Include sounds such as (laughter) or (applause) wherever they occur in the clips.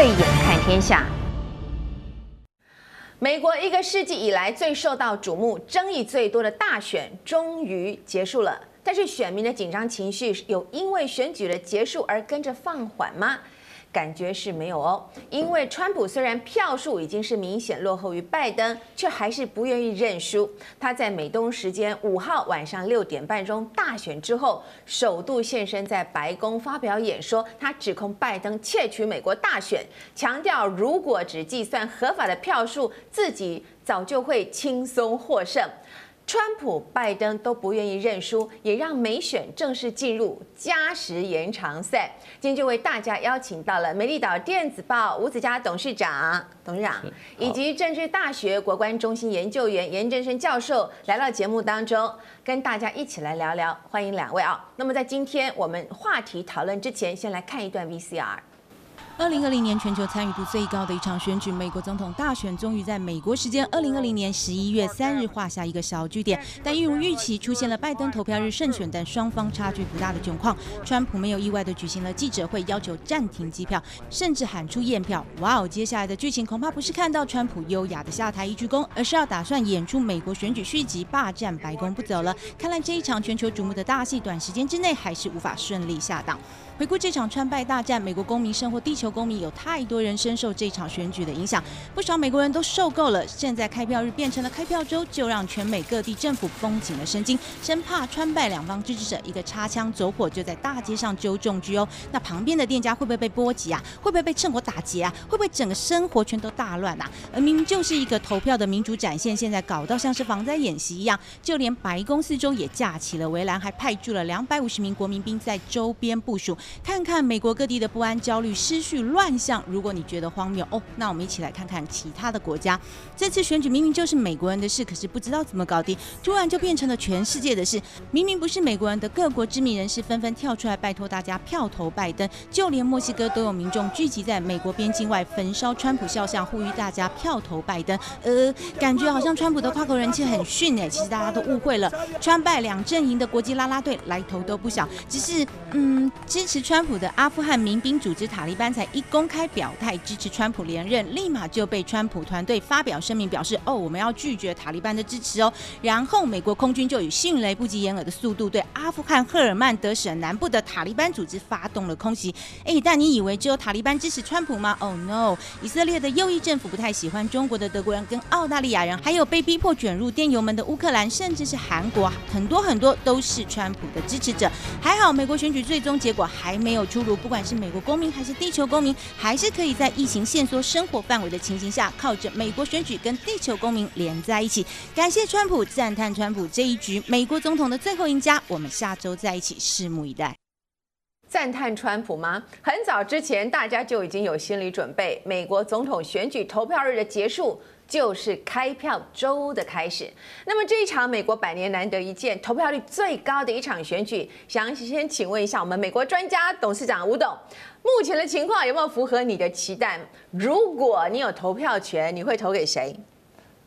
慧眼看天下。美国一个世纪以来最受到瞩目、争议最多的大选终于结束了，但是选民的紧张情绪有因为选举的结束而跟着放缓吗？感觉是没有哦，因为川普虽然票数已经是明显落后于拜登，却还是不愿意认输。他在美东时间五号晚上六点半钟大选之后，首度现身在白宫发表演说。他指控拜登窃取美国大选，强调如果只计算合法的票数，自己早就会轻松获胜。川普、拜登都不愿意认输，也让美选正式进入加时延长赛。今天就为大家邀请到了美丽岛电子报吴子嘉董事长、董事长，以及政治大学国关中心研究员严振声教授来到节目当中，跟大家一起来聊聊。欢迎两位啊！那么在今天我们话题讨论之前，先来看一段 VCR。二零二零年全球参与度最高的一场选举，美国总统大选，终于在美国时间二零二零年十一月三日画下一个小句点。但一如预期，出现了拜登投票日胜选，但双方差距不大的窘况。川普没有意外的举行了记者会，要求暂停计票，甚至喊出验票。哇哦！接下来的剧情恐怕不是看到川普优雅的下台一鞠躬，而是要打算演出美国选举续集，霸占白宫不走了。看来这一场全球瞩目的大戏，短时间之内还是无法顺利下档。回顾这场川拜大战，美国公民生活、地球公民有太多人深受这场选举的影响，不少美国人都受够了。现在开票日变成了开票周，就让全美各地政府绷紧了神经，生怕川拜两方支持者一个插枪走火就在大街上揪重狙哦。那旁边的店家会不会被波及啊？会不会被趁火打劫啊？会不会整个生活全都大乱啊？而明明就是一个投票的民主展现，现在搞到像是防灾演习一样，就连白宫四周也架起了围栏，还派驻了两百五十名国民兵在周边部署。看看美国各地的不安、焦虑、失序乱象。如果你觉得荒谬哦，那我们一起来看看其他的国家。这次选举明明就是美国人的事，可是不知道怎么搞的，突然就变成了全世界的事。明明不是美国人的各国知名人士纷纷跳出来拜托大家票投拜登，就连墨西哥都有民众聚集在美国边境外焚烧川普肖像，呼吁大家票投拜登。呃，感觉好像川普的跨国人气很逊哎，其实大家都误会了。川拜两阵营的国际拉拉队来头都不小，只是嗯支持。川普的阿富汗民兵组织塔利班才一公开表态支持川普连任，立马就被川普团队发表声明表示：“哦，我们要拒绝塔利班的支持哦。”然后美国空军就以迅雷不及掩耳的速度对阿富汗赫尔曼德省南部的塔利班组织发动了空袭。哎，但你以为只有塔利班支持川普吗？Oh no！以色列的右翼政府不太喜欢中国的德国人跟澳大利亚人，还有被逼迫卷入电油门的乌克兰，甚至是韩国，很多很多都是川普的支持者。还好，美国选举最终结果还。没有出炉，不管是美国公民还是地球公民，还是可以在疫情限缩生活范围的情形下，靠着美国选举跟地球公民连在一起。感谢川普，赞叹川普这一局美国总统的最后赢家。我们下周再一起拭目以待。赞叹川普吗？很早之前大家就已经有心理准备，美国总统选举投票日的结束。就是开票周的开始。那么这一场美国百年难得一见、投票率最高的一场选举，想先请问一下我们美国专家董事长吴董，目前的情况有没有符合你的期待？如果你有投票权，你会投给谁？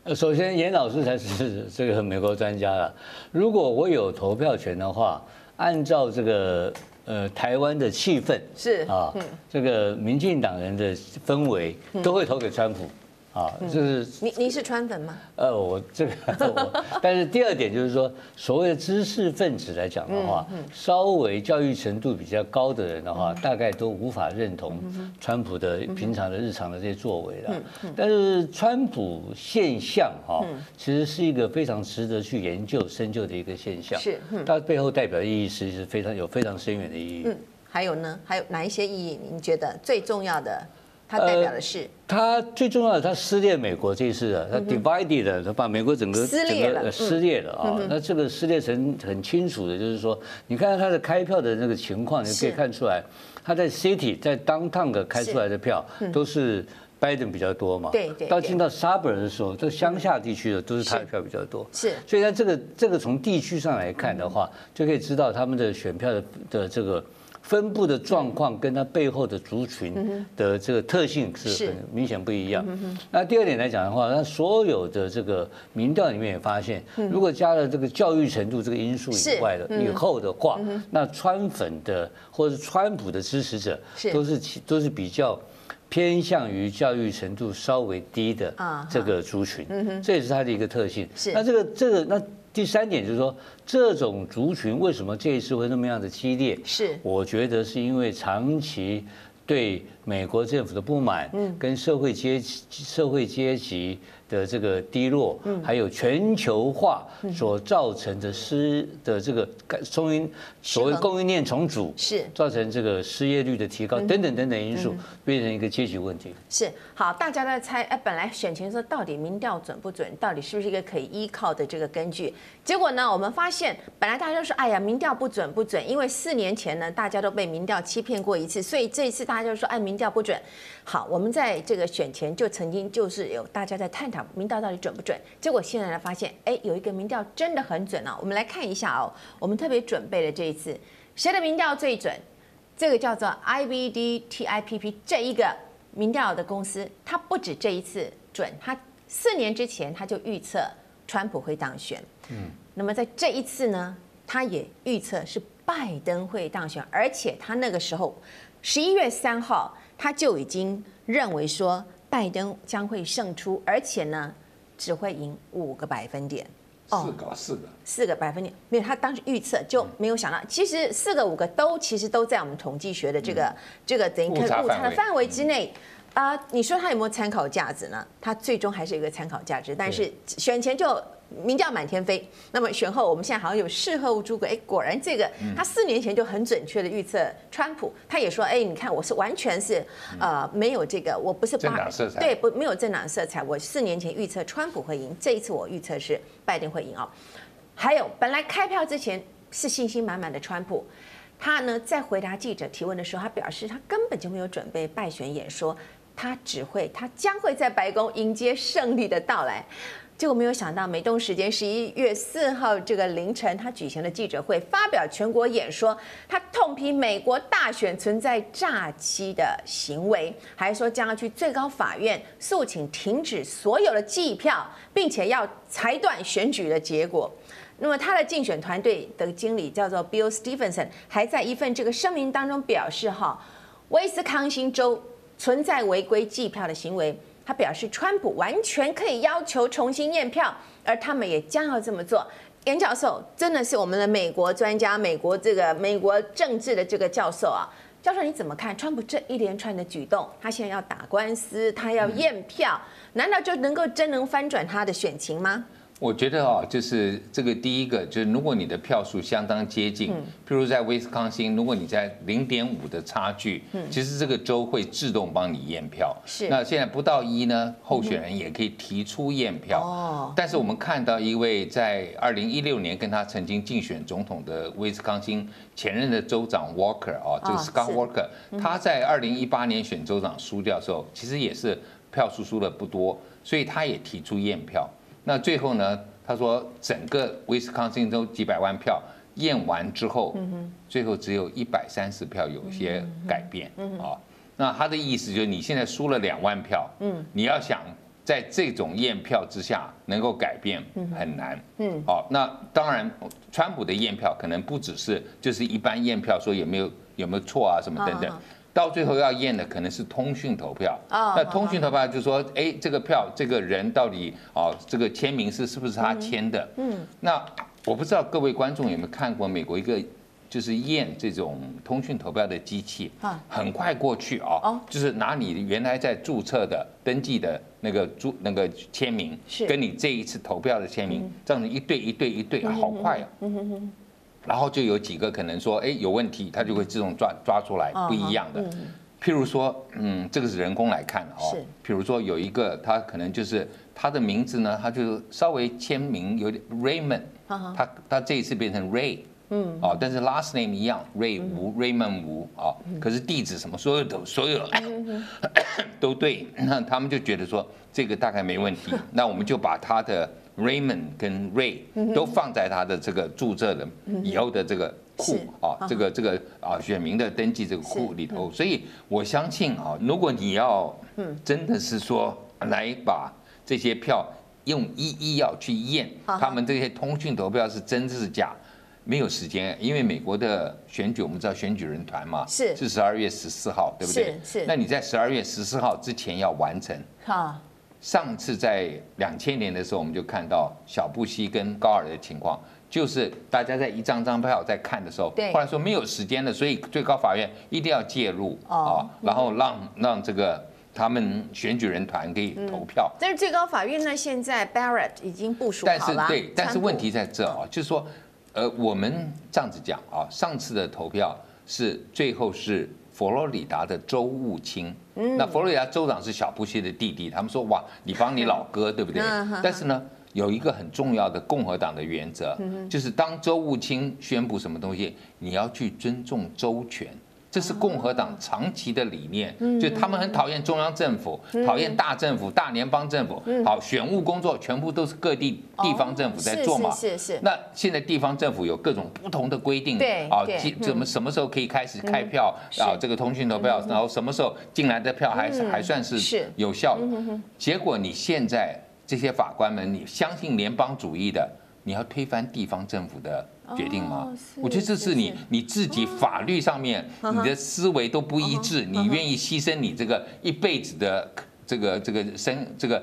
呃，首先严老师才是这个美国专家了。如果我有投票权的话，按照这个呃台湾的气氛是啊，这个民进党人的氛围，都会投给川普。啊，就是你你是川粉吗？呃，我这个 (laughs) 我，但是第二点就是说，所谓的知识分子来讲的话，稍微教育程度比较高的人的话，大概都无法认同川普的平常的日常的这些作为了。但是川普现象哈，其实是一个非常值得去研究深究的一个现象。是，它背后代表的意义实际是非常有非常深远的意义。嗯，还有呢？还有哪一些意义？您觉得最重要的？它代表的是，它最重要的，它撕裂美国这一次啊，它 divided 的，它把美国整个整个撕裂了啊。那这个撕裂成很清楚的，就是说，你看它的开票的那个情况，你可以看出来，它在 city 在 downtown 开出来的票都是拜登比较多嘛。对对。到进到 suburb 的时候，这乡下地区的都是他的票比较多。是。所以在这个这个从地区上来看的话，就可以知道他们的选票的的这个。分布的状况跟它背后的族群的这个特性是很明显不一样。那第二点来讲的话，那所有的这个民调里面也发现，如果加了这个教育程度这个因素以外的以后的话，那川粉的或者是川普的支持者都是都是比较。偏向于教育程度稍微低的这个族群，这也是它的一个特性。是。那这个这个那第三点就是说，这种族群为什么这一次会那么样的激烈？是。我觉得是因为长期对美国政府的不满，嗯跟社会阶级社会阶级。的这个低落，还有全球化所造成的失的这个供应所谓供应链重组，是造成这个失业率的提高等等等等因素，变成一个阶级问题。是好，大家在猜，哎，本来选前说到底民调准不准，到底是不是一个可以依靠的这个根据？结果呢，我们发现本来大家都说，哎呀，民调不准不准，因为四年前呢，大家都被民调欺骗过一次，所以这一次大家就说，哎，民调不准。好，我们在这个选前就曾经就是有大家在探讨。民调到底准不准？结果现在来发现，哎，有一个民调真的很准哦。我们来看一下哦，我们特别准备了这一次谁的民调最准？这个叫做 IBD-TIPP 这一个民调的公司，它不止这一次准，它四年之前它就预测川普会当选。嗯，那么在这一次呢，它也预测是拜登会当选，而且它那个时候十一月三号它就已经认为说。拜登将会胜出，而且呢，只会赢五个百分点。四个，四个，四个百分点。没有，他当时预测就没有想到，其实四个、五个都其实都在我们统计学的这个、嗯、这个等于误差的范围之内。啊、呃，你说他有没有参考价值呢？他最终还是有一个参考价值，但是选前就。民调满天飞，那么选后我们现在好像有事后诸葛，哎，果然这个他四年前就很准确的预测川普，他也说，哎，你看我是完全是呃没有这个，我不是政党色彩，对，不没有政党色彩，我四年前预测川普会赢，这一次我预测是拜登会赢哦。还有本来开票之前是信心满满的川普，他呢在回答记者提问的时候，他表示他根本就没有准备败选演说，他只会他将会在白宫迎接胜利的到来。结果没有想到，美东时间十一月四号这个凌晨，他举行了记者会，发表全国演说。他痛批美国大选存在诈欺的行为，还说将要去最高法院诉请停止所有的计票，并且要裁断选举的结果。那么他的竞选团队的经理叫做 Bill Stevenson，还在一份这个声明当中表示：哈，威斯康星州存在违规计票的行为。他表示，川普完全可以要求重新验票，而他们也将要这么做。严教授真的是我们的美国专家，美国这个美国政治的这个教授啊。教授，你怎么看川普这一连串的举动？他现在要打官司，他要验票，难道就能够真能翻转他的选情吗？我觉得啊，就是这个第一个，就是如果你的票数相当接近，譬如在威斯康星，如果你在零点五的差距，其实这个州会自动帮你验票。是。那现在不到一呢，候选人也可以提出验票。哦。但是我们看到一位在二零一六年跟他曾经竞选总统的威斯康星前任的州长 Walker 啊，这个 Scott Walker，他在二零一八年选州长输掉的时候，其实也是票数输的不多，所以他也提出验票。那最后呢？他说，整个威斯康星州几百万票验完之后，最后只有一百三十票有些改变啊。那他的意思就是，你现在输了两万票，你要想在这种验票之下能够改变很难。好，那当然，川普的验票可能不只是就是一般验票说有没有有没有错啊什么等等。到最后要验的可能是通讯投票，那通讯投票就是说，哎，这个票这个人到底啊，这个签名是是不是他签的？嗯，那我不知道各位观众有没有看过美国一个就是验这种通讯投票的机器，很快过去啊，就是拿你原来在注册的登记的那个注那个签名，跟你这一次投票的签名，这样子一对一对一对，好快啊！然后就有几个可能说，哎，有问题，它就会自动抓抓出来不一样的。譬如说，嗯，这个是人工来看的哦。譬如说有一个，他可能就是他的名字呢，他就稍微签名有点 Raymond，他他这一次变成 Ray，嗯，哦，但是 last name 一样，Ray 吴 Raymond 吴啊，可是地址什么所有的所有都对，那他们就觉得说这个大概没问题，(laughs) 那我们就把他的。Raymond 跟 Ray 都放在他的这个注册的以后的这个库啊，这个这个啊选民的登记这个库里头，所以我相信啊，如果你要真的是说来把这些票用一一要去验，他们这些通讯投票是真是假，没有时间，因为美国的选举，我们知道选举人团嘛，是是十二月十四号，对不对？是是。那你在十二月十四号之前要完成。好。上次在两千年的时候，我们就看到小布希跟高尔的情况，就是大家在一张张票在看的时候，对，后来说没有时间了，所以最高法院一定要介入啊，然后让让这个他们选举人团可以投票。但是最高法院呢，现在 Barrett 已经部署好了。但是对，但是问题在这啊，就是说，呃，我们这样子讲啊，上次的投票是最后是。佛罗里达的州务卿，那佛罗里达州长是小布希的弟弟，他们说哇，你帮你老哥，对不对？(laughs) 但是呢，有一个很重要的共和党的原则，就是当州务卿宣布什么东西，你要去尊重州权。这是共和党长期的理念，就他们很讨厌中央政府，讨厌大政府、大联邦政府。好，选务工作全部都是各地地方政府在做嘛。是是是。那现在地方政府有各种不同的规定，对啊，怎么什么时候可以开始开票啊？这个通讯投票，然后什么时候进来的票还是还算是有效的。结果你现在这些法官们，你相信联邦主义的，你要推翻地方政府的。决定吗？我觉得这是你你自己法律上面你的思维都不一致，你愿意牺牲你这个一辈子的这个这个生这个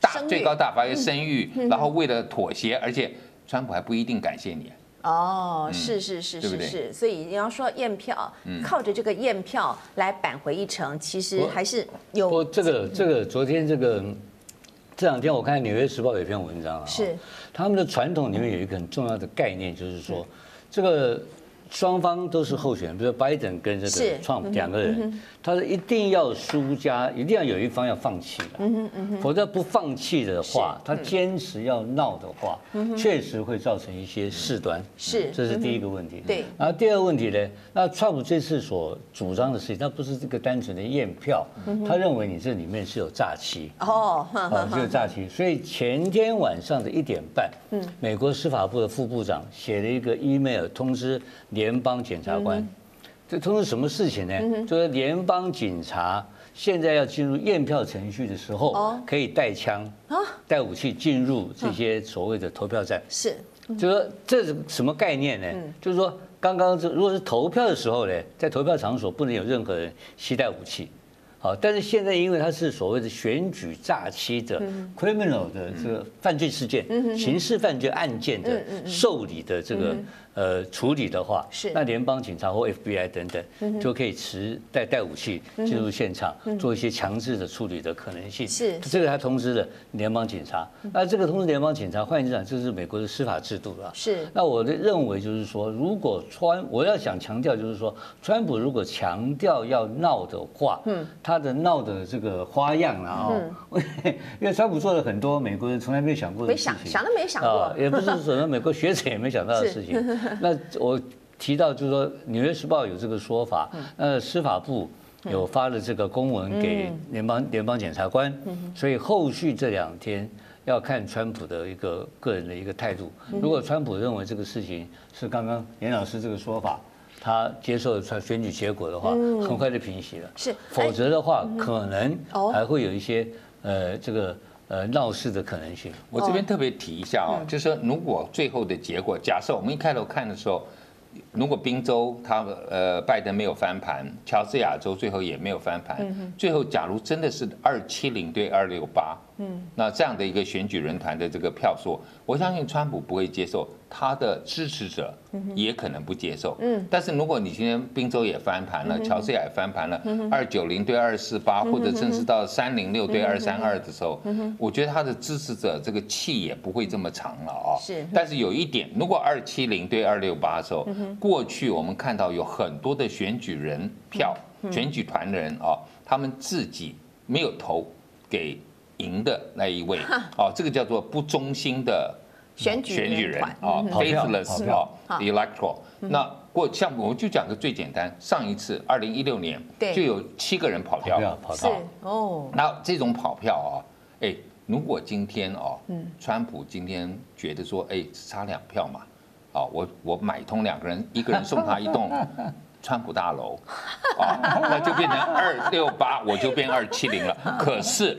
大最高大法院声誉，然后为了妥协，而且川普还不一定感谢你。哦，是是是是是，所以你要说验票，靠着这个验票来扳回一城，其实还是有。不，这个这个昨天这个。这两天我看《纽约时报》有一篇文章啊，是他们的传统里面有一个很重要的概念，就是说这个。双方都是候选人，比如说拜登跟这个 Trump 两个人，他是一定要输家，一定要有一方要放弃的，否则不放弃的话，他坚持要闹的话，确实会造成一些事端。是，这是第一个问题。对。然后第二个问题呢，那 Trump 这次所主张的事情，他不是这个单纯的验票，他认为你这里面是有诈欺。哦，啊，是有诈欺。所以前天晚上的一点半，嗯美国司法部的副部长写了一个 email 通知。联邦检察官，这通知什么事情呢？就是联邦警察现在要进入验票程序的时候，可以带枪、带武器进入这些所谓的投票站。是，就是说这是什么概念呢？就是说，刚刚这如果是投票的时候呢，在投票场所不能有任何人携带武器。好，但是现在因为它是所谓的选举诈欺的 criminal 的这个犯罪事件、刑事犯罪案件的受理的这个。呃，处理的话，是。那联邦警察或 FBI 等等，就可以持带带武器进入现场，做一些强制的处理的可能性。是。这个他通知了联邦警察，那这个通知联邦警察，换言之讲，这是美国的司法制度了。是。那我的认为就是说，如果川，我要想强调就是说，川普如果强调要闹的话，嗯，他的闹的这个花样啊，哦，(laughs) 因为川普做了很多美国人从来没有想过的事情，没想想都没想过，也不是什么美国学者也没想到的事情。(laughs) 那我提到就是说，《纽约时报》有这个说法，那司法部有发了这个公文给联邦联邦检察官，所以后续这两天要看川普的一个个人的一个态度。如果川普认为这个事情是刚刚严老师这个说法，他接受了选举结果的话，很快就平息了。是，否则的话，可能还会有一些呃这个。呃，闹事的可能性，我这边特别提一下啊，就是说，如果最后的结果，假设我们一开头看的时候，如果宾州他呃拜登没有翻盘，乔治亚州最后也没有翻盘，最后假如真的是二七零对二六八，嗯，那这样的一个选举人团的这个票数，我相信川普不会接受。他的支持者也可能不接受，嗯，但是如果你今天宾州也翻盘了，乔治亚也翻盘了，二九零对二四八，或者甚至到三零六对二三二的时候，我觉得他的支持者这个气也不会这么长了啊。是，但是有一点，如果二七零对二六八的时候，过去我们看到有很多的选举人票、选举团的人啊，他们自己没有投给赢的那一位，哦，这个叫做不忠心的。选举人啊，faithless 啊，electoral。那过像我们就讲个最简单，上一次二零一六年就有七个人跑票，跑票哦。那这种跑票啊，哎，如果今天哦，川普今天觉得说，哎，只差两票嘛，啊，我我买通两个人，一个人送他一栋 (laughs) 川普大楼，啊，那就变成二六八，我就变二七零了。可是，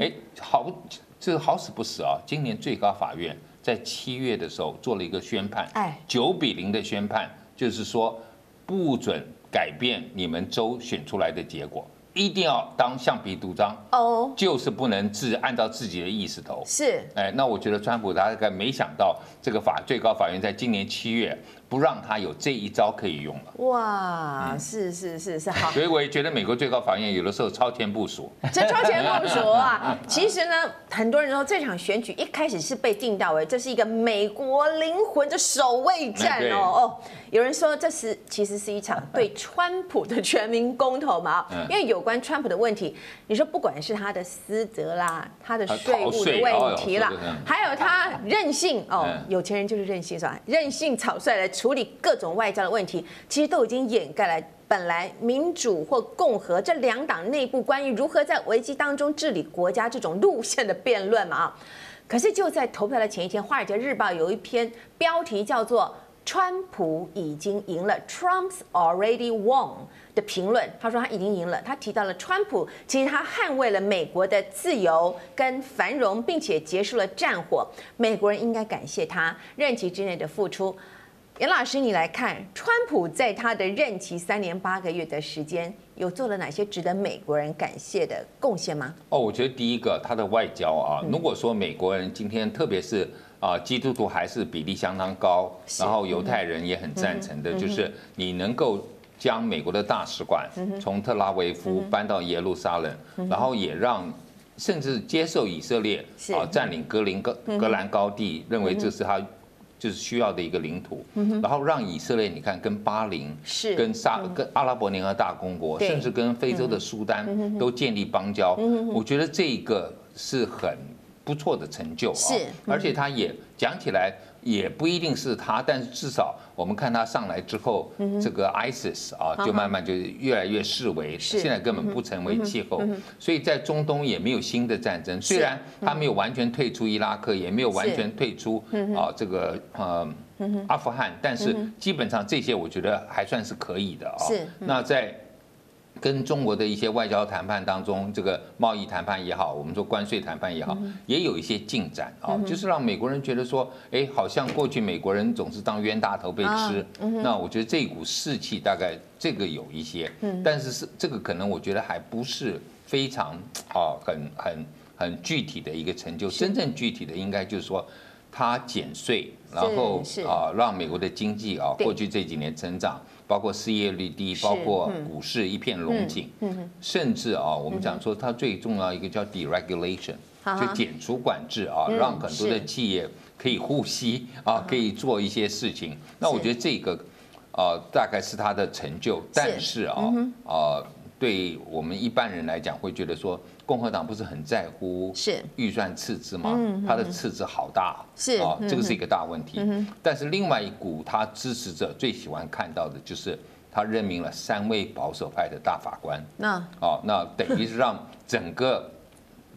哎，好，这个好死不死啊，今年最高法院。在七月的时候做了一个宣判，哎，九比零的宣判，就是说不准改变你们州选出来的结果。一定要当橡皮图章哦，就是不能自按照自己的意思投。是，哎，那我觉得川普他大概没想到这个法最高法院在今年七月不让他有这一招可以用了。哇，是是是是好。所以我也觉得美国最高法院有的时候超前部署。这超前部署啊！(laughs) 其实呢，很多人说这场选举一开始是被定到为这是一个美国灵魂的守卫战哦哦。有人说这是其实是一场对川普的全民公投嘛？因为有关川普的问题，你说不管是他的私德啦，他的税务的问题啦，还有他任性哦，有钱人就是任性是吧？任性草率来处理各种外交的问题，其实都已经掩盖了本来民主或共和这两党内部关于如何在危机当中治理国家这种路线的辩论嘛啊。可是就在投票的前一天，《华尔街日报》有一篇标题叫做。川普已经赢了，Trump's already won 的评论，他说他已经赢了。他提到了川普，其实他捍卫了美国的自由跟繁荣，并且结束了战火。美国人应该感谢他任期之内的付出。严老师，你来看，川普在他的任期三年八个月的时间，有做了哪些值得美国人感谢的贡献吗？哦，我觉得第一个，他的外交啊，如果说美国人今天特别是。啊，基督徒还是比例相当高，然后犹太人也很赞成的，就是你能够将美国的大使馆从特拉维夫搬到耶路撒冷，然后也让甚至接受以色列啊占领格林格格兰高地，认为这是他就是需要的一个领土，然后让以色列你看跟巴林、跟沙、跟阿拉伯联合大公国，甚至跟非洲的苏丹都建立邦交，我觉得这个是很。不错的成就啊，是，而且他也讲起来也不一定是他，但是至少我们看他上来之后，这个 ISIS 啊就慢慢就越来越视为，现在根本不成为气候，所以在中东也没有新的战争，虽然他没有完全退出伊拉克，也没有完全退出啊这个呃阿富汗，但是基本上这些我觉得还算是可以的啊。是，那在。跟中国的一些外交谈判当中，这个贸易谈判也好，我们说关税谈判也好，也有一些进展啊，就是让美国人觉得说，哎，好像过去美国人总是当冤大头被吃，那我觉得这股士气大概这个有一些，但是是这个可能我觉得还不是非常啊很很很具体的一个成就，真正具体的应该就是说。它减税，然后啊，让美国的经济啊，过去这几年增长，包括失业率低，包括股市一片龙井，甚至啊，我们讲说它最重要一个叫 deregulation，就减除管制啊，让很多的企业可以呼吸啊，可以做一些事情。那我觉得这个啊，大概是它的成就，但是啊啊。对我们一般人来讲，会觉得说共和党不是很在乎是预算赤字吗？他的赤字好大，是啊，这个是一个大问题。但是另外一股他支持者最喜欢看到的就是他任命了三位保守派的大法官。那哦，那等于是让整个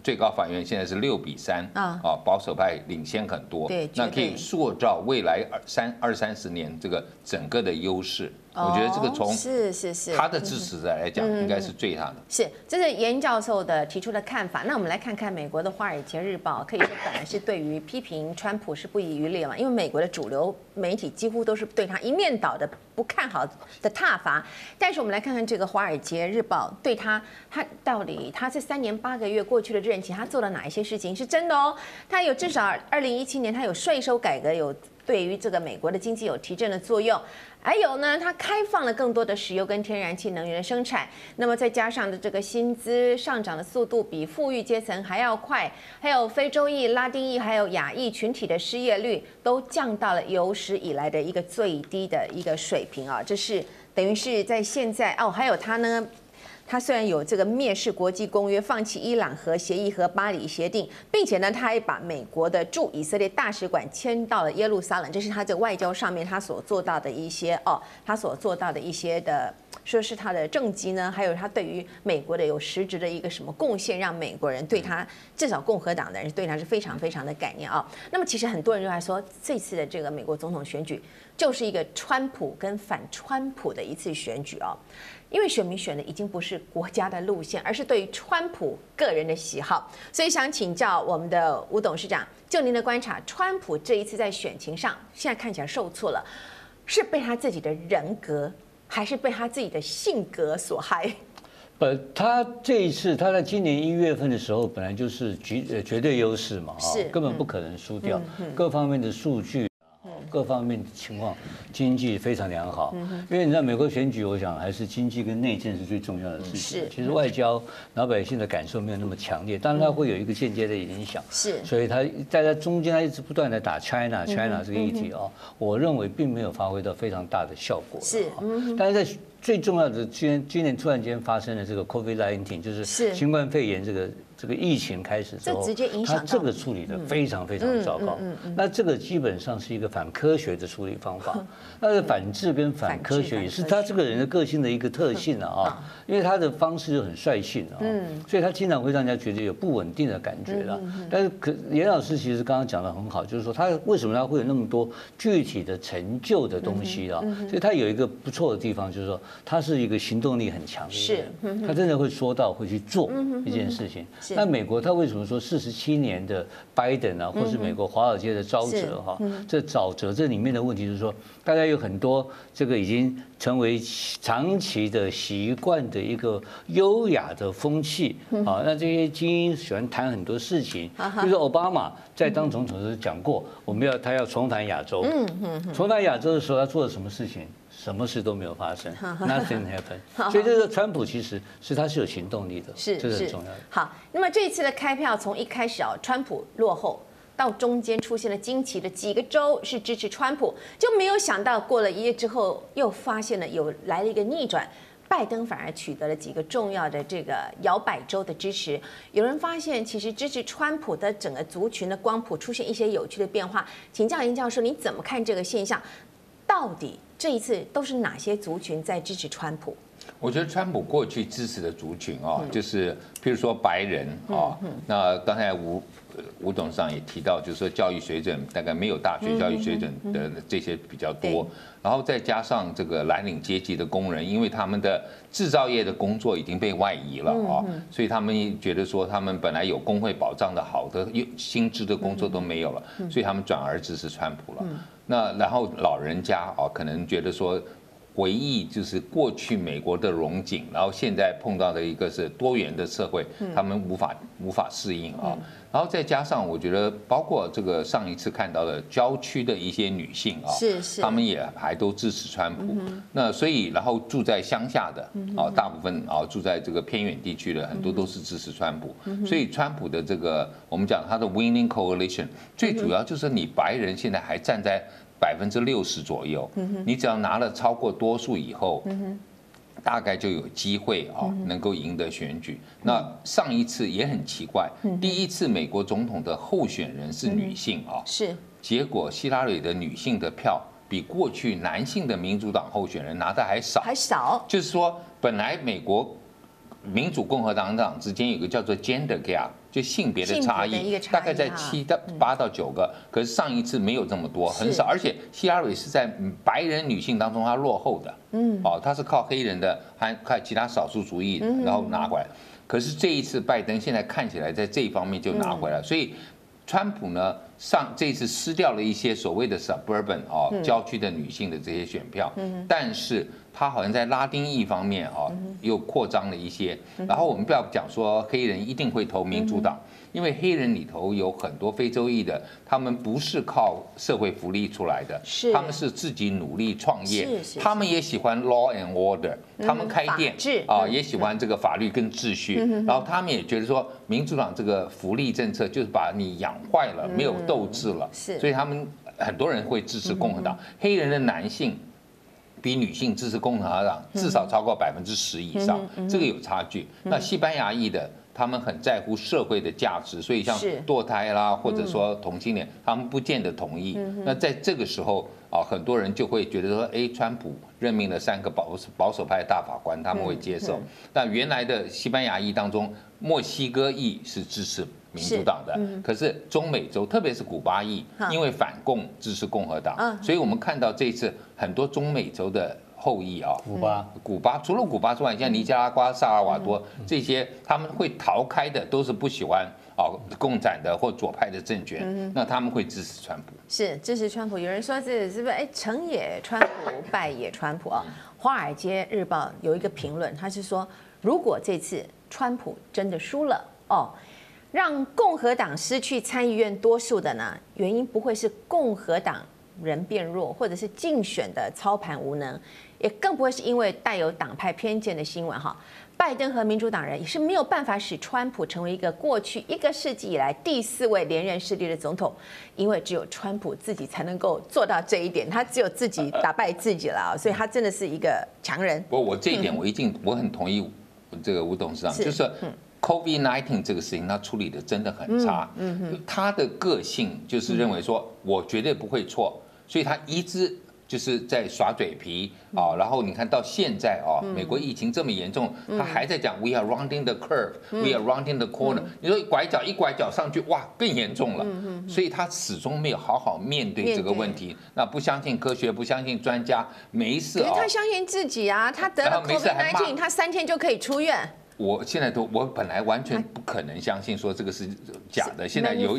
最高法院现在是六比三 (laughs) 啊，保守派领先很多。对，那可以塑造未来二三二三十年这个整个的优势。我觉得这个从是是是他的支持者来讲，应该是最大的。是，这是严教授的提出的看法。那我们来看看美国的《华尔街日报》，可以说本来是对于批评川普是不遗余力嘛，因为美国的主流媒体几乎都是对他一面倒的不看好的挞伐。但是我们来看看这个《华尔街日报》对他，他到底他这三年八个月过去的任期，他做了哪一些事情是真的哦？他有至少二零一七年他有税收改革，有对于这个美国的经济有提振的作用。还有呢，它开放了更多的石油跟天然气能源的生产，那么再加上的这个薪资上涨的速度比富裕阶层还要快，还有非洲裔、拉丁裔还有亚裔群体的失业率都降到了有史以来的一个最低的一个水平啊，这是等于是在现在哦，还有它呢。他虽然有这个蔑视国际公约、放弃伊朗核协议和巴黎协定，并且呢，他还把美国的驻以色列大使馆迁到了耶路撒冷，这是他在外交上面他所做到的一些哦，他所做到的一些的，说是他的政绩呢，还有他对于美国的有实质的一个什么贡献，让美国人对他至少共和党的人对他是非常非常的感念啊。那么其实很多人就来说，这次的这个美国总统选举。就是一个川普跟反川普的一次选举哦。因为选民选的已经不是国家的路线，而是对于川普个人的喜好，所以想请教我们的吴董事长，就您的观察，川普这一次在选情上，现在看起来受挫了，是被他自己的人格，还是被他自己的性格所害？呃，他这一次他在今年一月份的时候，本来就是绝呃绝对优势嘛，是根本不可能输掉，各方面的数据。各方面的情况，经济非常良好，因为你知道美国选举，我想还是经济跟内政是最重要的事情。是，其实外交老百姓的感受没有那么强烈，当然它会有一个间接的影响。是，所以他在在中间他一直不断的打 China China 这个议题啊，我认为并没有发挥到非常大的效果。是，但是在最重要的今年今年突然间发生的这个 COVID-19，就是新冠肺炎这个。这个疫情开始之后，他这个处理的非常非常糟糕。那这个基本上是一个反科学的处理方法。(laughs) 那是反智跟反科学也是他这个人的个性的一个特性了 (laughs) 啊。因为他的方式就很率性啊，所以他经常会让人家觉得有不稳定的感觉了。但是可严老师其实刚刚讲的很好，就是说他为什么他会有那么多具体的成就的东西啊？所以他有一个不错的地方，就是说他是一个行动力很强的人，他真的会说到会去做一件事情。那美国他为什么说四十七年的拜登啊，或是美国华尔街的沼泽哈？这沼泽这里面的问题就是说，大家有很多这个已经成为长期的习惯的一个优雅的风气啊。那这些精英喜欢谈很多事情，比如说奥巴马在当总统时讲过，我们要他要重返亚洲，重返亚洲的时候他做了什么事情？什么事都没有发生，(laughs) Nothing happened。(laughs) 所以这个川普其实是他是有行动力的，是这是很重要的。好，那么这一次的开票从一开始啊，川普落后，到中间出现了惊奇的几个州是支持川普，就没有想到过了一夜之后又发现了有来了一个逆转，拜登反而取得了几个重要的这个摇摆州的支持。有人发现其实支持川普的整个族群的光谱出现一些有趣的变化，请教林教授你怎么看这个现象？到底这一次都是哪些族群在支持川普？我觉得川普过去支持的族群啊，就是譬如说白人啊，那刚才吴吴董事长也提到，就是说教育水准大概没有大学教育水准的这些比较多，然后再加上这个蓝领阶级的工人，因为他们的制造业的工作已经被外移了啊，所以他们觉得说他们本来有工会保障的好的薪资的工作都没有了，所以他们转而支持川普了。那然后老人家啊，可能觉得说，回忆就是过去美国的荣景，然后现在碰到的一个是多元的社会，他们无法无法适应啊。然后再加上我觉得，包括这个上一次看到的郊区的一些女性啊，是是，他们也还都支持川普。那所以然后住在乡下的啊，大部分啊住在这个偏远地区的很多都是支持川普。所以川普的这个我们讲他的 winning coalition，最主要就是你白人现在还站在。百分之六十左右，你只要拿了超过多数以后，大概就有机会啊，能够赢得选举。那上一次也很奇怪，第一次美国总统的候选人是女性啊，是，结果希拉里的女性的票比过去男性的民主党候选人拿的还少，还少，就是说本来美国。民主共和党党之间有个叫做 gender gap，就性别的差异，大概在七到八到九个。可是上一次没有这么多，很少。而且希拉里是在白人女性当中她落后的，嗯，哦，她是靠黑人的还靠其他少数族裔然后拿回来。可是这一次拜登现在看起来在这一方面就拿回来，所以川普呢上这一次失掉了一些所谓的 suburban 哦郊区的女性的这些选票，但是。他好像在拉丁裔方面啊，又扩张了一些。然后我们不要讲说黑人一定会投民主党，因为黑人里头有很多非洲裔的，他们不是靠社会福利出来的，他们是自己努力创业，他们也喜欢 law and order，他们开店啊，也喜欢这个法律跟秩序。然后他们也觉得说，民主党这个福利政策就是把你养坏了，没有斗志了，所以他们很多人会支持共和党。黑人的男性。比女性支持共和党至少超过百分之十以上，这个有差距。那西班牙裔的，他们很在乎社会的价值，所以像堕胎啦，或者说同性恋，他们不见得同意。那在这个时候啊，很多人就会觉得说，哎，川普任命了三个保守保守派大法官，他们会接受。但原来的西班牙裔当中，墨西哥裔是支持民主党的，可是中美洲，特别是古巴裔，因为反共支持共和党，所以我们看到这次很多中美洲的后裔啊，古巴，古巴除了古巴之外，像尼加拉瓜、萨尔瓦多这些，他们会逃开的都是不喜欢啊共产的或左派的政权，那他们会支持川普，是支持川普。有人说这是不是？哎成也川普，败也川普啊？《华尔街日报》有一个评论，他是说，如果这次川普真的输了哦，让共和党失去参议院多数的呢，原因不会是共和党人变弱，或者是竞选的操盘无能，也更不会是因为带有党派偏见的新闻哈。拜登和民主党人也是没有办法使川普成为一个过去一个世纪以来第四位连任势力的总统，因为只有川普自己才能够做到这一点，他只有自己打败自己了，所以他真的是一个强人。不过我这一点我一定我很同意这个吴董事长，就是 COVID-19 这个事情他处理的真的很差，嗯嗯他的个性就是认为说我绝对不会错，所以他一直。就是在耍嘴皮啊，然后你看到现在啊，美国疫情这么严重，他还在讲 We are rounding the curve, we are rounding the corner。你说拐角一拐角上去，哇，更严重了。所以他始终没有好好面对这个问题。那不相信科学，不相信专家，没事啊。他相信自己啊，他得了 COVID-19，他三天就可以出院。我现在都，我本来完全不可能相信说这个是假的，现在有，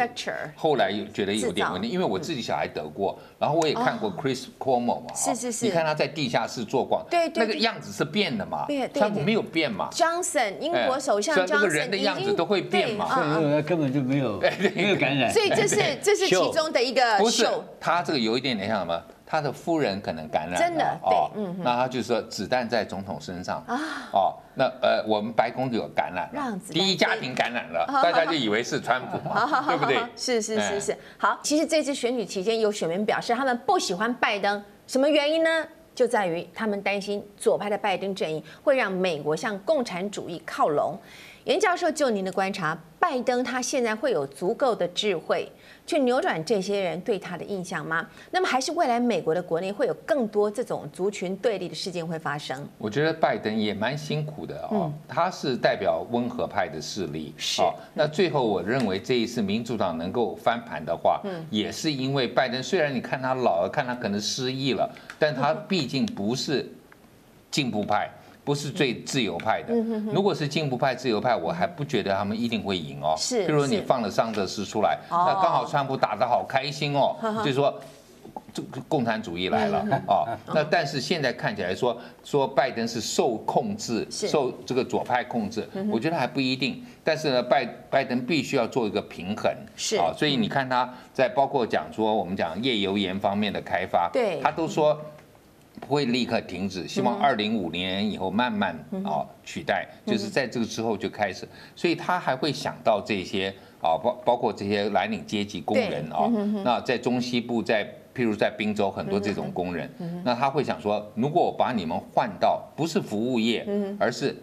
后来又觉得有点问题，因为我自己小孩得过，然后我也看过 Chris Cuomo 嘛，是是是，你看他在地下室做广，对对，那个样子是变的嘛，他没有变嘛，Johnson 英国首相 Johnson 那个人的样子都会变嘛，所以他根本就没有 (laughs) 没有感染，所以这是这是其中的一个，不是他这个有一点点像什么？他的夫人可能感染了，真的哦，那他就说子弹在总统身上。啊，哦，那呃，我们白宫就有感染了，第一家庭感染了，大家就以为是川普嘛，(laughs) 对不对？(laughs) 是是是是，好，其实这次选举期间，有选民表示他们不喜欢拜登，什么原因呢？就在于他们担心左派的拜登阵营会让美国向共产主义靠拢。严教授，就您的观察，拜登他现在会有足够的智慧去扭转这些人对他的印象吗？那么，还是未来美国的国内会有更多这种族群对立的事件会发生？我觉得拜登也蛮辛苦的哦，他是代表温和派的势力，是。那最后，我认为这一次民主党能够翻盘的话，嗯也是因为拜登虽然你看他老了，看他可能失忆了，但他毕竟不是进步派。不是最自由派的，如果是进步派、自由派，我还不觉得他们一定会赢哦。是，譬如你放了桑德斯出来，那刚好川普打得好开心哦，就是说共产主义来了啊。那但是现在看起来说说拜登是受控制，受这个左派控制，我觉得还不一定。但是呢，拜拜登必须要做一个平衡，是。啊。所以你看他在包括讲说我们讲页油盐方面的开发，对，他都说。不会立刻停止，希望二零五年以后慢慢啊取代，就是在这个之后就开始，所以他还会想到这些啊，包包括这些蓝领阶级工人啊，那在中西部，在譬如在宾州很多这种工人，那他会想说，如果我把你们换到不是服务业，而是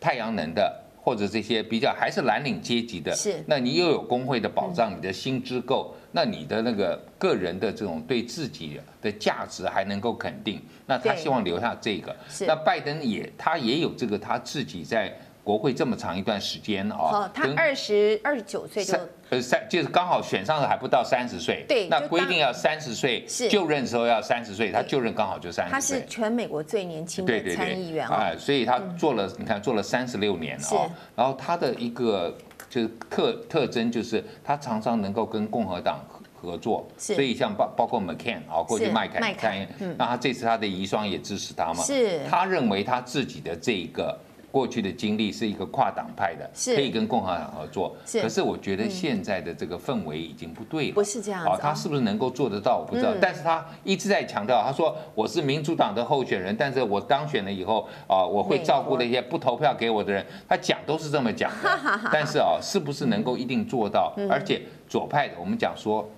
太阳能的。或者这些比较还是蓝领阶级的，是，那你又有工会的保障，你的薪资够，那你的那个个人的这种对自己的价值还能够肯定，那他希望留下这个。那拜登也他也有这个他自己在。国会这么长一段时间啊，他二十二十九岁就呃三就是刚好选上的还不到三十岁，对，那规定要三十岁就任时候要三十岁，他就任刚好就三十岁。他是全美国最年轻的参议员啊，所以他做了你看做了三十六年啊，然后他的一个就是特特征就是他常常能够跟共和党合作，所以像包包括 McCain 啊，过去麦凯那他这次他的遗孀也支持他嘛，是，他认为他自己的这个。过去的经历是一个跨党派的，可以跟共和党合作。可是我觉得现在的这个氛围已经不对了。不是这样啊，他是不是能够做得到？我不知道。但是他一直在强调，他说我是民主党的候选人，但是我当选了以后啊，我会照顾那些不投票给我的人。他讲都是这么讲的。(laughs) 但是啊，是不是能够一定做到？而且左派的，我们讲说，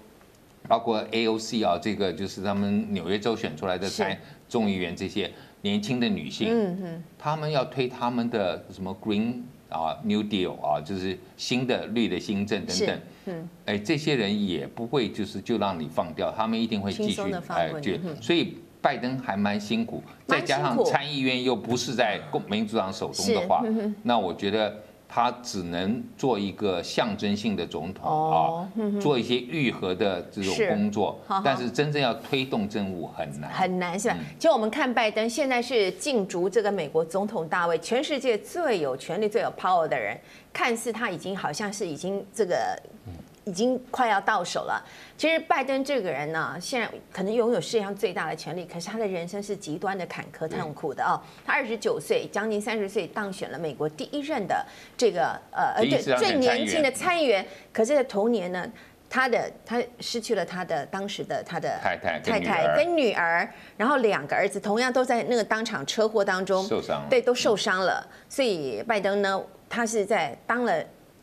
包括 AOC 啊，这个就是他们纽约州选出来的参众议员这些。年轻的女性，嗯嗯，他们要推他们的什么 Green 啊 New Deal 啊，就是新的绿的新政等等，嗯，哎，这些人也不会就是就让你放掉，他们一定会继续哎，对，所以拜登还蛮辛苦，再加上参议院又不是在共民主党手中的话，那我觉得。他只能做一个象征性的总统啊，做一些愈合的这种工作，但是真正要推动政务很难，很难是吧？其实我们看拜登现在是竞逐这个美国总统大位，全世界最有权力、最有 power 的人，看似他已经好像是已经这个。已经快要到手了。其实拜登这个人呢，现在可能拥有世界上最大的权力，可是他的人生是极端的坎坷痛苦的哦。他二十九岁，将近三十岁当选了美国第一任的这个呃呃对最年轻的参议员。可是，在同年呢，他的他失去了他的当时的他的太太太太跟女儿，然后两个儿子同样都在那个当场车祸当中受伤，对，都受伤了。所以拜登呢，他是在当了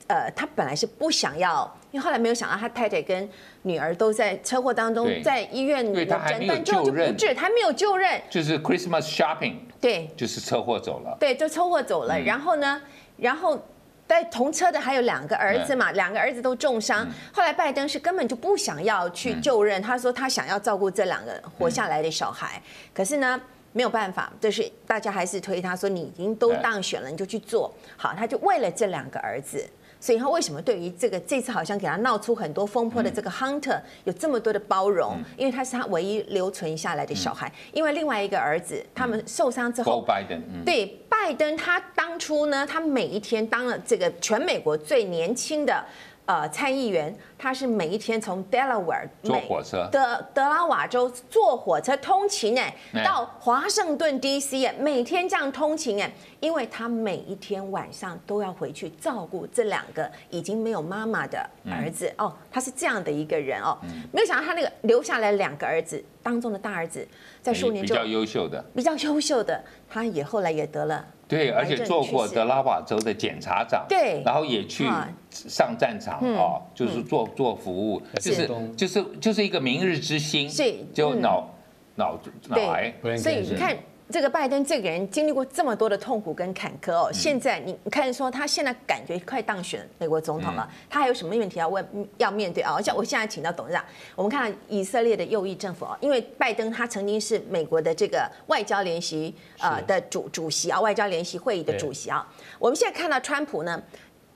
呃，他本来是不想要。因为后来没有想到，他太太跟女儿都在车祸当中，在医院诊断之后就不治，他没有就任，就是 Christmas shopping，对，就是车祸走了，对，就车祸走了。然后呢，然后在同车的还有两个儿子嘛，两个儿子都重伤。后来拜登是根本就不想要去就任，他说他想要照顾这两个活下来的小孩。可是呢，没有办法，就是大家还是推他说，你已经都当选了，你就去做好。他就为了这两个儿子。所以他为什么对于这个这次好像给他闹出很多风波的这个 Hunter 有这么多的包容？因为他是他唯一留存下来的小孩。因为另外一个儿子他们受伤之后，对拜登他当初呢，他每一天当了这个全美国最年轻的。呃，参议员他是每一天从 Delaware 坐火车德德拉瓦州坐火车通勤哎，到华盛顿 D.C. 哎，每天这样通勤哎，因为他每一天晚上都要回去照顾这两个已经没有妈妈的儿子哦，他是这样的一个人哦，没有想到他那个留下来两个儿子当中的大儿子在数年就比较优秀的，比较优秀的，他也后来也得了。对，而且做过德拉瓦州的检察长，对，然后也去上战场哦，就是做做服务，就是就是就是一个明日之星，就脑脑脑癌，所以你看。这个拜登这个人经历过这么多的痛苦跟坎坷哦，现在你看说他现在感觉快当选美国总统了，他还有什么问题要问要面对啊？像我现在请到董事长，我们看以色列的右翼政府啊，因为拜登他曾经是美国的这个外交联席呃的主主席啊，外交联席会议的主席啊。我们现在看到川普呢，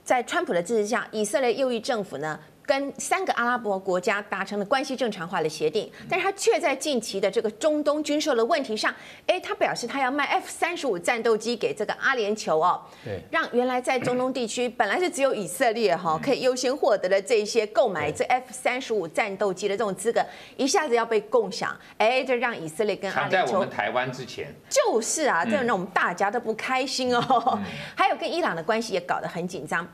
在川普的支持下，以色列右翼政府呢。跟三个阿拉伯国家达成了关系正常化的协定，但是他却在近期的这个中东军售的问题上，哎，他表示他要卖 F 三十五战斗机给这个阿联酋哦，对，让原来在中东地区本来是只有以色列哈可以优先获得的这些购买这 F 三十五战斗机的这种资格，一下子要被共享，哎，这让以色列跟阿联酋在我们台湾之前。就是啊，这让我们大家都不开心哦，还有跟伊朗的关系也搞得很紧张，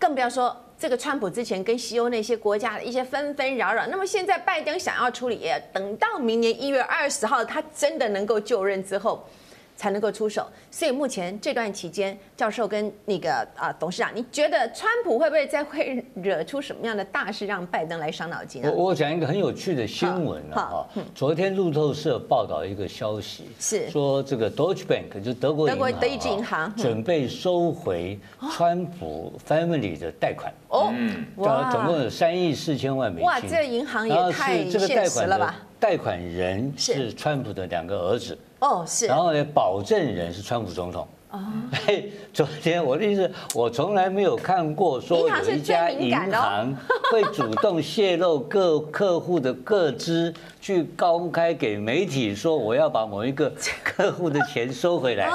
更不要说。这个川普之前跟西欧那些国家的一些纷纷扰扰，那么现在拜登想要处理，等到明年一月二十号他真的能够就任之后。才能够出手，所以目前这段期间，教授跟那个啊董事长，你觉得川普会不会再会惹出什么样的大事，让拜登来伤脑筋呢？我我讲一个很有趣的新闻啊，昨天路透社报道一个消息，是。说这个 Deutsche Bank 就德国德国德意志银行准备收回川普 family 的贷款。哦，哇，总共有三亿四千万美金，哇，这银行也太现实了吧？贷款人是川普的两个儿子。哦，是。然后呢，保证人是川普总统。(laughs) 哦。昨天我的意思，我从来没有看过说有一家银行会主动泄露各 (laughs) 客户的个资，去公开给媒体说我要把某一个客户的钱收回来。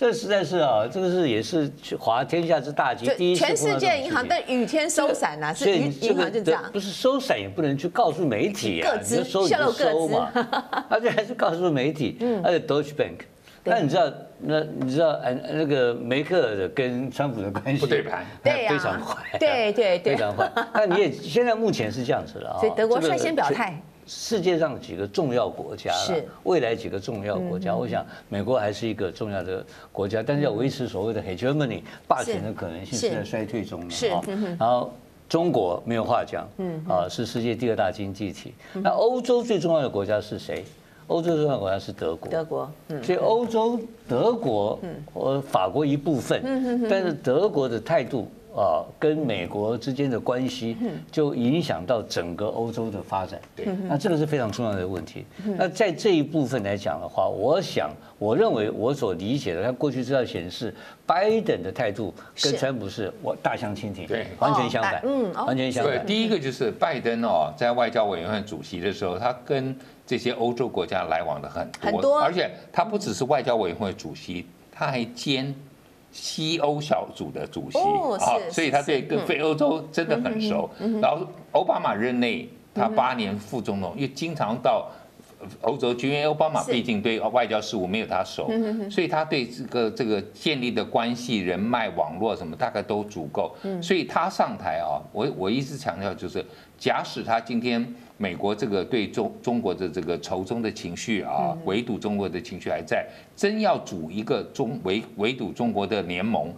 这实在是啊，这个是也是滑天下之大稽，第一。全世界银行但雨天收伞呐，是银行就这样。不是收伞也不能去告诉媒体啊，你就收你就收嘛，(laughs) 而且还是告诉媒体。嗯。而且 Deutsche Bank，那你知道那你知道哎那个梅克尔的跟川普的关系不对盘，(laughs) 对非常坏，对对对，非常坏。那你也现在目前是这样子了啊，所以德国率先表态。世界上几个重要国家，是。未来几个重要国家，我想美国还是一个重要的国家，但是要维持所谓的 hegemony 霸权的可能性是在衰退中的。是，然后中国没有话讲，嗯，啊，是世界第二大经济体。那欧洲最重要的国家是谁？欧洲最重要的国家是德国。德国，所以欧洲德国，嗯，和法国一部分，但是德国的态度啊跟美国之间的关系，就影响到整个欧洲的发展。对，那这个是非常重要的问题。那在这一部分来讲的话，我想，我认为我所理解的，他过去资料显示，拜登的态度跟川普是我大相径庭，对，完全相反，嗯，完全相反。对，第一个就是拜登哦，在外交委员会主席的时候，他跟这些欧洲国家来往的很多，很多，而且他不只是外交委员会主席，他还兼。西欧小组的主席啊，所以他对跟非欧洲真的很熟。然后奥巴马任内，他八年副总统，又经常到欧洲去，因为奥巴马毕竟对外交事务没有他熟，所以他对这个这个建立的关系、人脉、网络什么大概都足够。所以他上台啊，我我一直强调就是，假使他今天。美国这个对中中国的这个仇中的情绪啊，围堵中国的情绪还在，真要组一个中围围堵中国的联盟，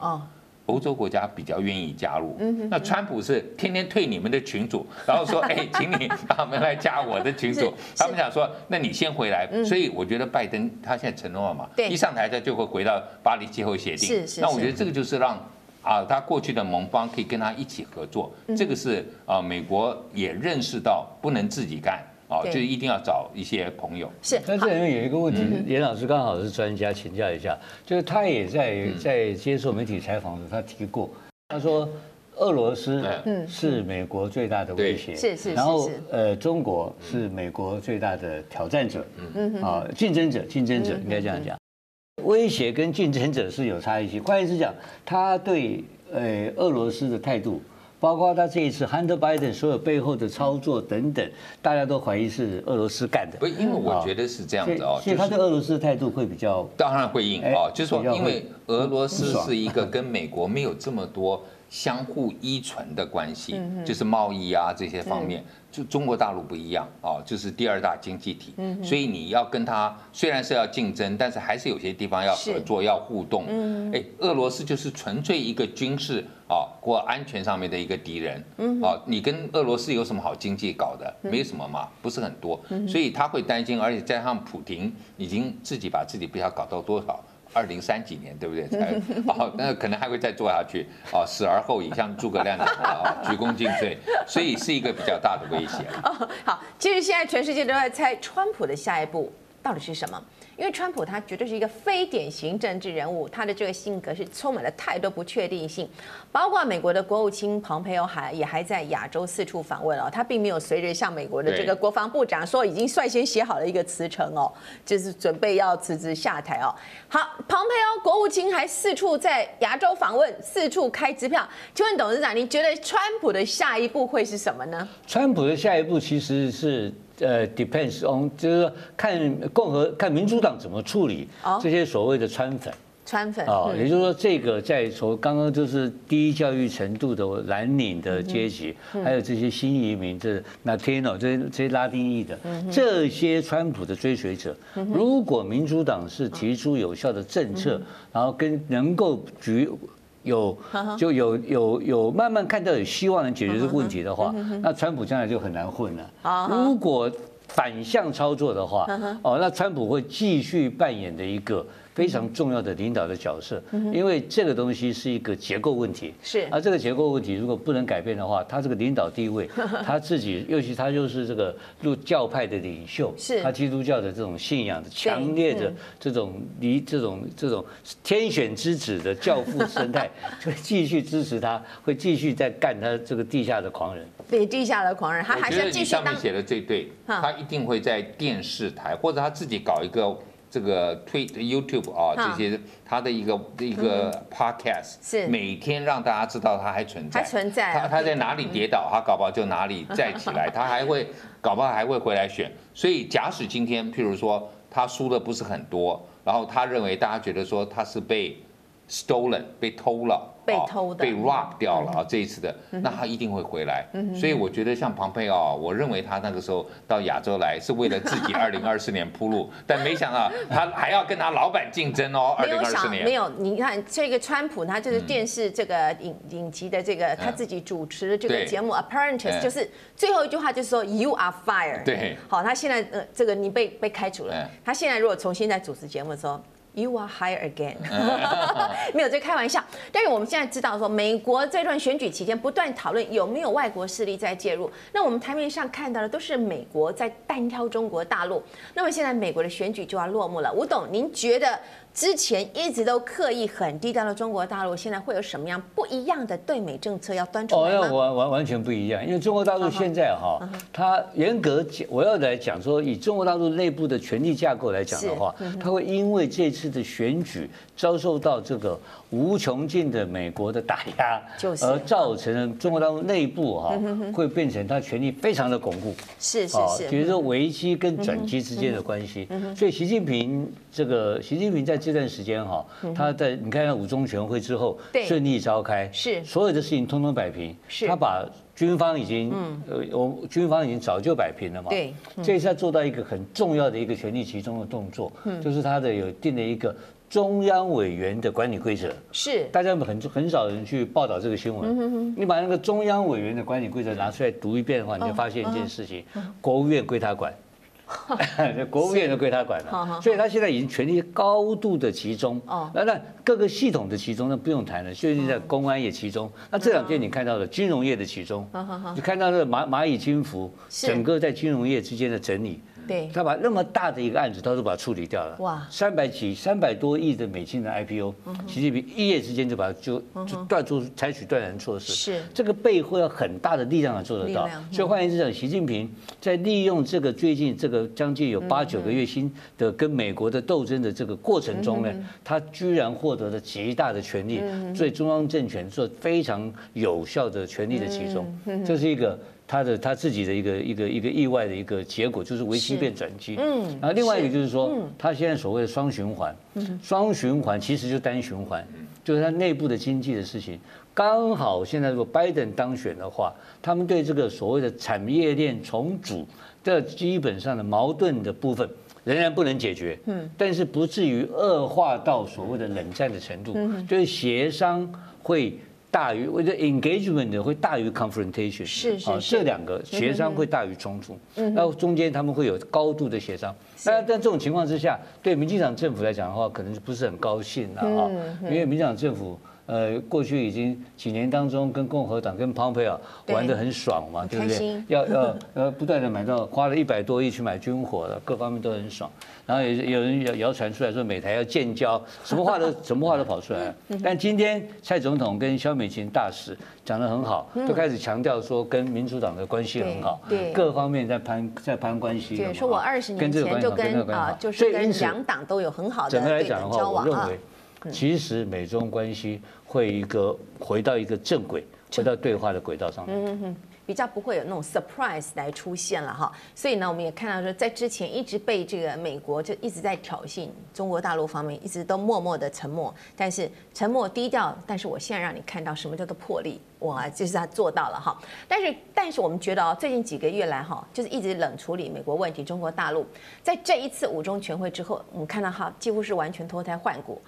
欧洲国家比较愿意加入。那川普是天天退你们的群组，(laughs) 然后说，哎，请你他们来加我的群组。他们想说，那你先回来。所以我觉得拜登他现在承诺了嘛，一上台他就会回到巴黎气候协定。是是那我觉得这个就是让。啊，他过去的盟邦可以跟他一起合作，这个是啊，美国也认识到不能自己干啊，就一定要找一些朋友。是，但这里面有一个问题，严老师刚好是专家，请教一下，就是他也在在接受媒体采访的时候，他提过，他说俄罗斯是美国最大的威胁，是是，然后呃，中国是美国最大的挑战者，嗯。嗯啊，竞争者，竞争者应该这样讲。威胁跟竞争者是有差异性。换言之讲，他对呃俄罗斯的态度，包括他这一次 Hunter Biden 所有背后的操作等等，大家都怀疑是俄罗斯干的。不，因为我觉得是这样子哦，所以他对俄罗斯的态度会比较，当然会硬哦，就是说，因为俄罗斯是一个跟美国没有这么多相互依存的关系，就是贸易啊这些方面。就中国大陆不一样啊，就是第二大经济体，所以你要跟他虽然是要竞争，但是还是有些地方要合作、要互动。哎，俄罗斯就是纯粹一个军事啊或安全上面的一个敌人。啊，你跟俄罗斯有什么好经济搞的？没什么嘛，不是很多，所以他会担心，而且加上普丁已经自己把自己不知道搞到多少。二零三几年，对不对？才 (laughs) 哦，那可能还会再做下去哦，死而后已，像诸葛亮讲的啊，(laughs) 鞠躬尽瘁，所以是一个比较大的威胁。哦，好，其实现在全世界都在猜川普的下一步到底是什么。因为川普他绝对是一个非典型政治人物，他的这个性格是充满了太多不确定性，包括美国的国务卿蓬佩奥还也还在亚洲四处访问哦，他并没有随着向美国的这个国防部长说已经率先写好了一个辞呈哦，就是准备要辞职下台哦。好，蓬佩奥国务卿还四处在亚洲访问，四处开支票。请问董事长，你觉得川普的下一步会是什么呢？川普的下一步其实是。呃，depends on，就是说看共和看民主党怎么处理这些所谓的川粉，川粉啊，也就是说这个在从刚刚就是低教育程度的蓝领的阶级，还有这些新移民，这 Latino 这些这些拉丁裔的这些川普的追随者，如果民主党是提出有效的政策，然后跟能够举。有就有有有慢慢看到有希望能解决这个问题的话，那川普将来就很难混了。如果反向操作的话，哦，那川普会继续扮演的一个。非常重要的领导的角色，因为这个东西是一个结构问题。是，而这个结构问题如果不能改变的话，他这个领导地位，(laughs) 他自己，尤其他又是这个入教派的领袖，是，他基督教的这种信仰的强烈的这种离这种这种天选之子的教父生态，(laughs) 就会继续支持他，会继续在干他这个地下的狂人。对，地下的狂人，他还是继续上面写的最对，他一定会在电视台或者他自己搞一个。这个推 YouTube 啊，这些他的一个一个 Podcast，是每天让大家知道他还存在，还存在。他他在哪里跌倒，他搞不好就哪里再起来，(laughs) 他还会搞不好还会回来选。所以假使今天，譬如说他输的不是很多，然后他认为大家觉得说他是被 stolen 被偷了。被偷的，被 rob 掉了啊！这一次的，那他一定会回来。所以我觉得像庞佩奥，我认为他那个时候到亚洲来是为了自己 (laughs) 二零二四年铺路，但没想到他还要跟他老板竞争哦。二零二四年没有，你看这个川普，他就是电视这个影影集的这个他自己主持的这个节目 Apprentice，就是最后一句话就是说 You are fired。对，好，他现在呃这个你被被开除了。他现在如果重新再主持节目的时候。You are higher again，(laughs) (laughs) 没有在开玩笑。但是我们现在知道说，美国这段选举期间不断讨论有没有外国势力在介入。那我们台面上看到的都是美国在单挑中国大陆。那么现在美国的选举就要落幕了，吴董，您觉得？之前一直都刻意很低调的中国大陆，现在会有什么样不一样的对美政策要端出来吗？哦，完完完全不一样，因为中国大陆现在哈，它严格讲，我要来讲说，以中国大陆内部的权力架构来讲的话，它会因为这次的选举遭受到这个无穷尽的美国的打压，而造成了中国大陆内部哈会变成他权力非常的巩固，是是是，比如说危机跟转机之间的关系，所以习近平这个习近平在。这段时间哈，他在你看看五中全会之后顺利召开，是。所有的事情通通摆平，是。他把军方已经呃，我军方已经早就摆平了嘛，对，这一次做到一个很重要的一个权力集中的动作，就是他的有定了一个中央委员的管理规则，是。大家很很少人去报道这个新闻，你把那个中央委员的管理规则拿出来读一遍的话，你就发现一件事情，国务院归他管。(laughs) (laughs) 国务院都归他管了，所以他现在已经权力高度的集中。那那各个系统的集中，那不用谈了。最近在公安也集中，那这两天你看到了金融业的集中，你看到了蚂蚂蚁金服整个在金融业之间的整理。对，他把那么大的一个案子，他都把它处理掉了。哇，三百几、三百多亿的美金的 IPO，习近平一夜之间就把它就就断出，采取断然措施。是，这个背后要很大的力量才做得到。所以换言之讲，习近平在利用这个最近这个将近有八九个月新的跟美国的斗争的这个过程中呢，他居然获得了极大的权力，对中央政权做非常有效的权力的集中，这是一个。他的他自己的一个一个一个意外的一个结果，就是危机变转机。嗯，然后另外一个就是说，他现在所谓的双循环，双循环其实就单循环，就是他内部的经济的事情。刚好现在如果拜登当选的话，他们对这个所谓的产业链重组的基本上的矛盾的部分仍然不能解决。嗯，但是不至于恶化到所谓的冷战的程度，就是协商会。大于我觉得 engagement 会大于 confrontation，是是是，这两个协商会大于冲突，嗯，然后中间他们会有高度的协商。那在这种情况之下，对民进党政府来讲的话，可能就不是很高兴了啊，因为民进党政府。呃，过去已经几年当中，跟共和党、跟 Pompeo 玩得很爽嘛，对不对？要要呃，不断的买到，花了一百多亿去买军火了，各方面都很爽。然后也有人谣谣传出来说，美台要建交，什么话都 (laughs) 什么话都跑出来。但今天蔡总统跟萧美琴大使讲得很好，都开始强调说跟民主党的关系很好，各方面在攀在攀关系。对，说我二十年前就跟啊，就是跟两党都有很好的对等交往啊。其实美中关系会一个回到一个正轨，回到对话的轨道上面。嗯嗯，比较不会有那种 surprise 来出现了哈。所以呢，我们也看到说，在之前一直被这个美国就一直在挑衅中国大陆方面，一直都默默的沉默，但是沉默低调。但是我现在让你看到什么叫做魄力，哇，就是他做到了哈。但是，但是我们觉得哦，最近几个月来哈，就是一直冷处理美国问题，中国大陆在这一次五中全会之后，我们看到哈，几乎是完全脱胎换骨。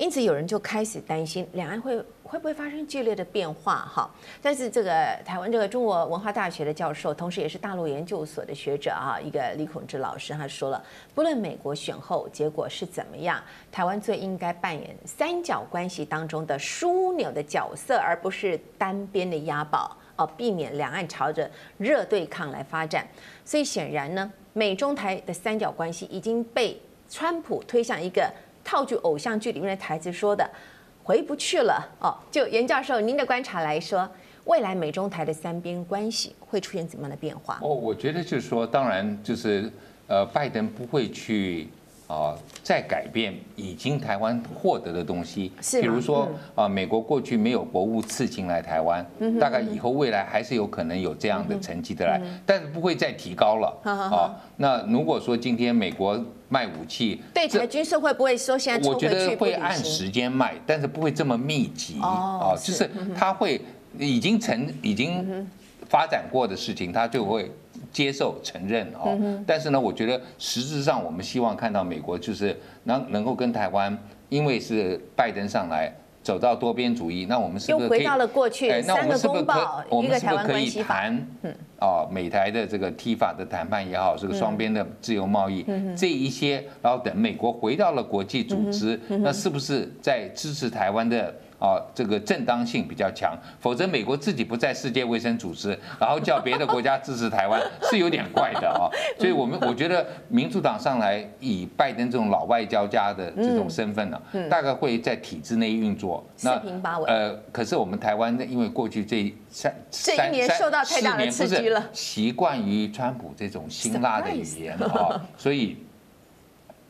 因此，有人就开始担心两岸会会不会发生剧烈的变化哈？但是，这个台湾这个中国文化大学的教授，同时也是大陆研究所的学者啊，一个李孔志老师，他说了，不论美国选后结果是怎么样，台湾最应该扮演三角关系当中的枢纽的角色，而不是单边的押宝哦，避免两岸朝着热对抗来发展。所以，显然呢，美中台的三角关系已经被川普推向一个。套句偶像剧里面的台词说的“回不去了”哦，就严教授您的观察来说，未来美中台的三边关系会出现怎么样的变化？哦，我觉得就是说，当然就是呃，拜登不会去啊再改变已经台湾获得的东西，比如说啊，美国过去没有国务次进来台湾，大概以后未来还是有可能有这样的成绩的来，但是不会再提高了啊。那如果说今天美国卖武器，对台军事会不会说现在？我觉得会按时间卖，但是不会这么密集啊。就是他会已经成已经发展过的事情，他就会接受承认哦。但是呢，我觉得实质上我们希望看到美国就是能能够跟台湾，因为是拜登上来。走到多边主义，那我们是不是又回到了过去？三个公报，一个台湾关系法。嗯，哦，美台的这个 TIFA 的谈判也好，这个双边的自由贸易，这一些，然后等美国回到了国际组织，那是不是在支持台湾的？啊，这个正当性比较强，否则美国自己不在世界卫生组织，然后叫别的国家支持台湾，是有点怪的啊。(laughs) 所以，我们我觉得民主党上来以拜登这种老外交家的这种身份呢，大概会在体制内运作。四平八稳。呃，可是我们台湾因为过去这三这一年受到太大的刺激了，习惯于川普这种辛辣的语言 (laughs) 啊，所以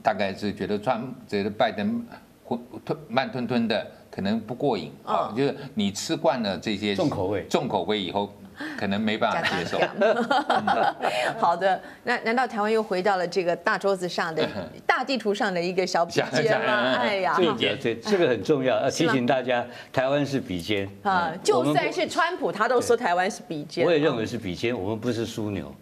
大概是觉得川觉得拜登吞慢吞吞的。可能不过瘾啊，就是你吃惯了这些重口味，重口味以后。(laughs) 可能没办法接受。(laughs) 好的，那难道台湾又回到了这个大桌子上的 (laughs) 大地图上的一个小笔尖吗？哎呀，这这这个很重要，要提醒大家，台湾是笔尖啊。就算是川普，他都说台湾是笔尖。我也认为是笔尖，我们不是枢纽，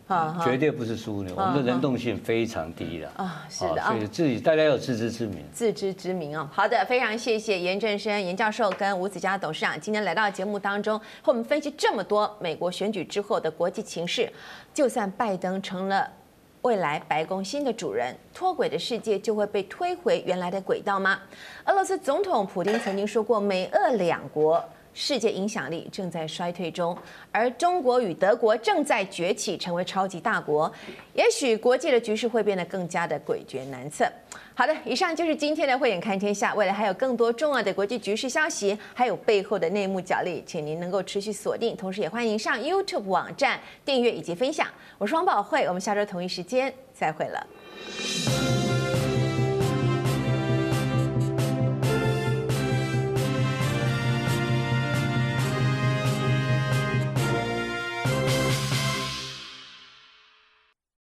绝对不是枢纽，我们的能动性非常低的啊。是的啊，所以自己大家要自知之明。自知之明啊。好的，非常谢谢严正声严教授跟吴子嘉董事长今天来到节目当中，和我们分析这么多美国选举之后的国际情势，就算拜登成了未来白宫新的主人，脱轨的世界就会被推回原来的轨道吗？俄罗斯总统普丁曾经说过，美俄两国世界影响力正在衰退中，而中国与德国正在崛起，成为超级大国，也许国际的局势会变得更加的诡谲难测。好的，以上就是今天的慧眼看天下。未来还有更多重要的国际局势消息，还有背后的内幕角力，请您能够持续锁定。同时，也欢迎上 YouTube 网站订阅以及分享。我是王宝慧，我们下周同一时间再会了。